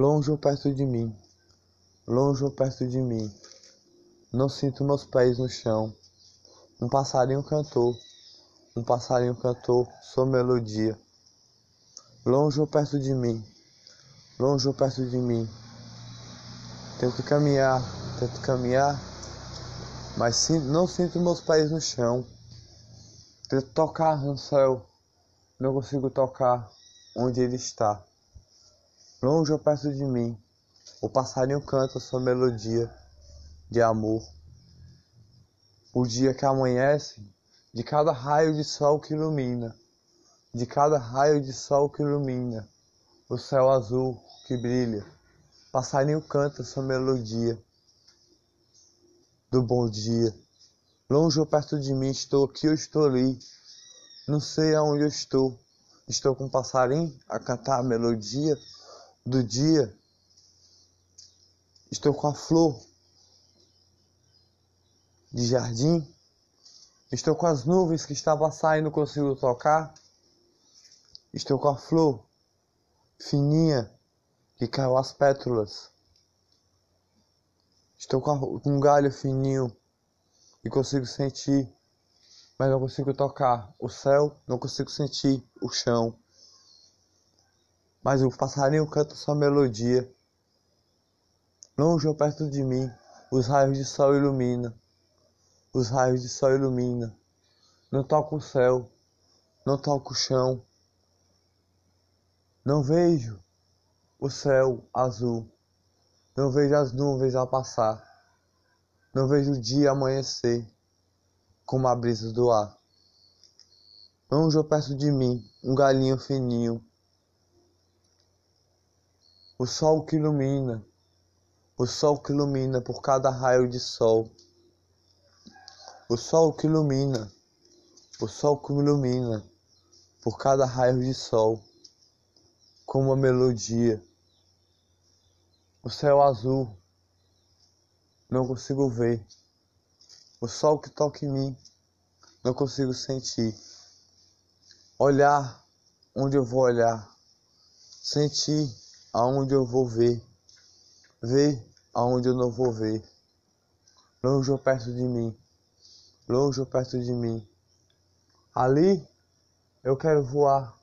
Longe ou perto de mim, longe ou perto de mim, não sinto meus pés no chão. Um passarinho cantou, um passarinho cantou sua melodia. Longe ou perto de mim, longe ou perto de mim. Tento caminhar, tento caminhar, mas não sinto meus pés no chão. Tento tocar no céu, não consigo tocar onde ele está. Longe ou perto de mim, o passarinho canta sua melodia de amor. O dia que amanhece, de cada raio de sol que ilumina, de cada raio de sol que ilumina, o céu azul que brilha, passarinho canta sua melodia do bom dia. Longe ou perto de mim, estou aqui ou estou ali, não sei aonde eu estou. Estou com um passarinho a cantar a melodia do dia. Estou com a flor de jardim. Estou com as nuvens que estavam a sair, não consigo tocar. Estou com a flor fininha que caiu as pétalas. Estou com um galho fininho e consigo sentir, mas não consigo tocar o céu, não consigo sentir o chão mas o passarinho canta sua melodia. Longe ou perto de mim, os raios de sol ilumina, os raios de sol ilumina. Não toco o céu, não toco o chão. Não vejo o céu azul, não vejo as nuvens a passar, não vejo o dia amanhecer como a brisa do ar. Longe ou perto de mim, um galinho fininho o sol que ilumina, o sol que ilumina por cada raio de sol, o sol que ilumina, o sol que ilumina por cada raio de sol, como uma melodia. O céu azul, não consigo ver. O sol que toca em mim, não consigo sentir. Olhar onde eu vou olhar, sentir aonde eu vou ver, ver aonde eu não vou ver, longe ou perto de mim, longe ou perto de mim. Ali eu quero voar,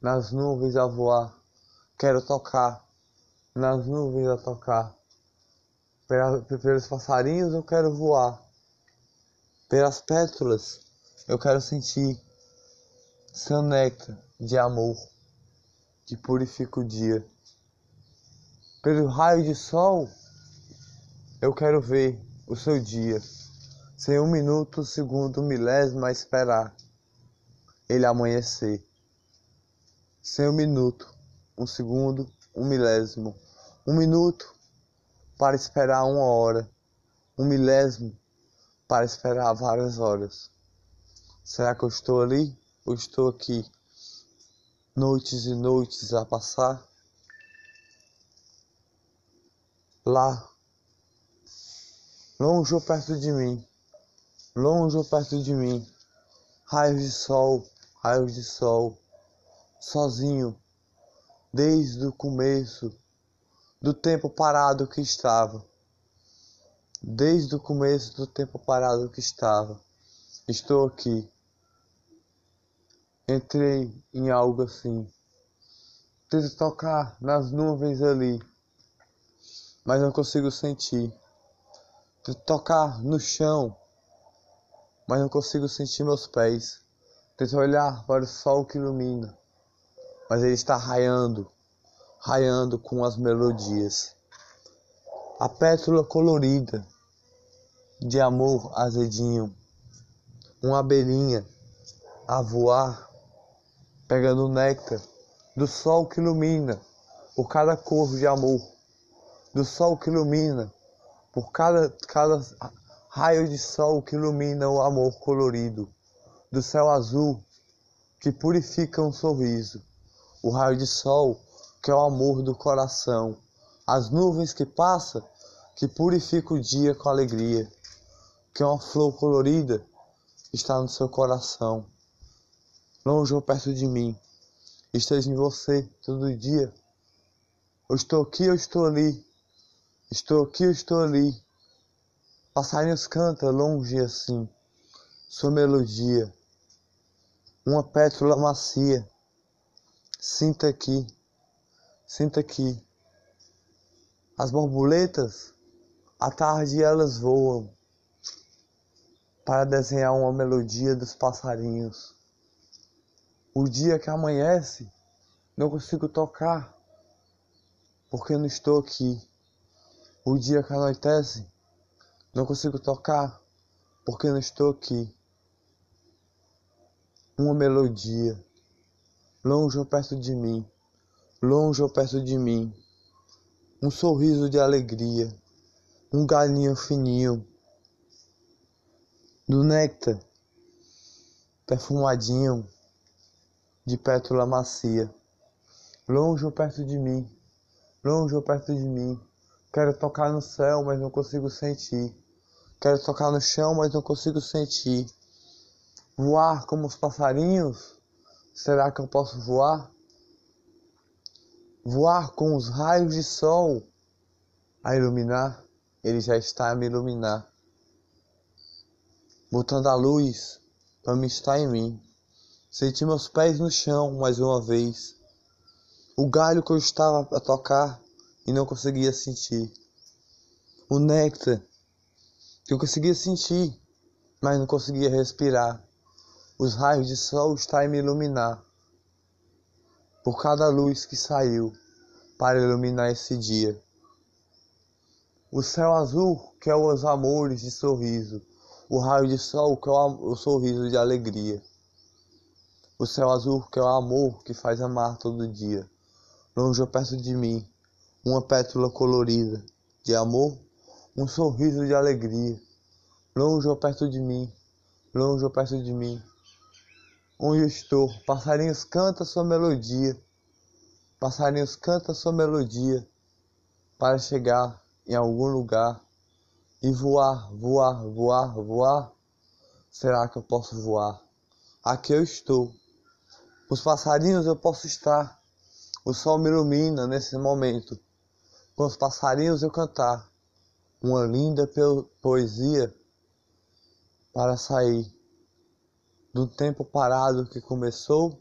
nas nuvens a voar, quero tocar, nas nuvens a tocar. Pelos passarinhos eu quero voar, pelas pétalas eu quero sentir. Néctar de amor que purifica o dia. Pelo raio de sol, eu quero ver o seu dia, sem um minuto, segundo, milésimo a esperar ele amanhecer. Sem um minuto, um segundo, um milésimo, um minuto para esperar uma hora, um milésimo para esperar várias horas. Será que eu estou ali ou estou aqui? Noites e noites a passar. Lá, longe ou perto de mim, longe ou perto de mim, raios de sol, raios de sol, sozinho, desde o começo do tempo parado que estava, desde o começo do tempo parado que estava, estou aqui Entrei em algo assim. Tento tocar nas nuvens ali, mas não consigo sentir. Tento tocar no chão, mas não consigo sentir meus pés. Tento olhar para o sol que ilumina, mas ele está raiando, raiando com as melodias. A pétala colorida de amor azedinho, uma abelhinha a voar pegando o néctar do sol que ilumina por cada cor de amor, do sol que ilumina por cada, cada raio de sol que ilumina o amor colorido, do céu azul que purifica um sorriso, o raio de sol que é o amor do coração, as nuvens que passa que purifica o dia com alegria, que é uma flor colorida está no seu coração longe ou perto de mim, esteja em você todo dia, Eu estou aqui, eu estou ali. Estou aqui, eu estou ali. Passarinhos canta longe assim, sua melodia. Uma pétala macia. Sinta aqui, sinta aqui. As borboletas, à tarde elas voam para desenhar uma melodia dos passarinhos. O dia que amanhece, não consigo tocar, porque não estou aqui. O dia que anoitece, não consigo tocar, porque não estou aqui. Uma melodia, longe ou perto de mim, longe ou perto de mim. Um sorriso de alegria, um galinho fininho, do néctar, perfumadinho, de pétala macia longe ou perto de mim, longe ou perto de mim. Quero tocar no céu, mas não consigo sentir. Quero tocar no chão, mas não consigo sentir. Voar como os passarinhos? Será que eu posso voar? Voar com os raios de sol a iluminar? Ele já está a me iluminar, botando a luz para me estar em mim. Senti meus pés no chão mais uma vez o galho que eu estava a tocar e não conseguia sentir, o néctar que eu conseguia sentir, mas não conseguia respirar, os raios de sol estão a me iluminar, por cada luz que saiu para iluminar esse dia. O céu azul que é os amores de sorriso, o raio de sol que é o, o sorriso de alegria. O céu azul que é o amor que faz amar todo dia longe ou perto de mim, uma pétala colorida de amor, um sorriso de alegria, longe ou perto de mim, longe ou perto de mim. Onde eu estou, passarinhos canta sua melodia, passarinhos canta sua melodia para chegar em algum lugar e voar, voar, voar, voar. Será que eu posso voar? Aqui eu estou. Os passarinhos eu posso estar o sol me ilumina nesse momento. Com os passarinhos eu cantar uma linda poesia para sair do tempo parado que começou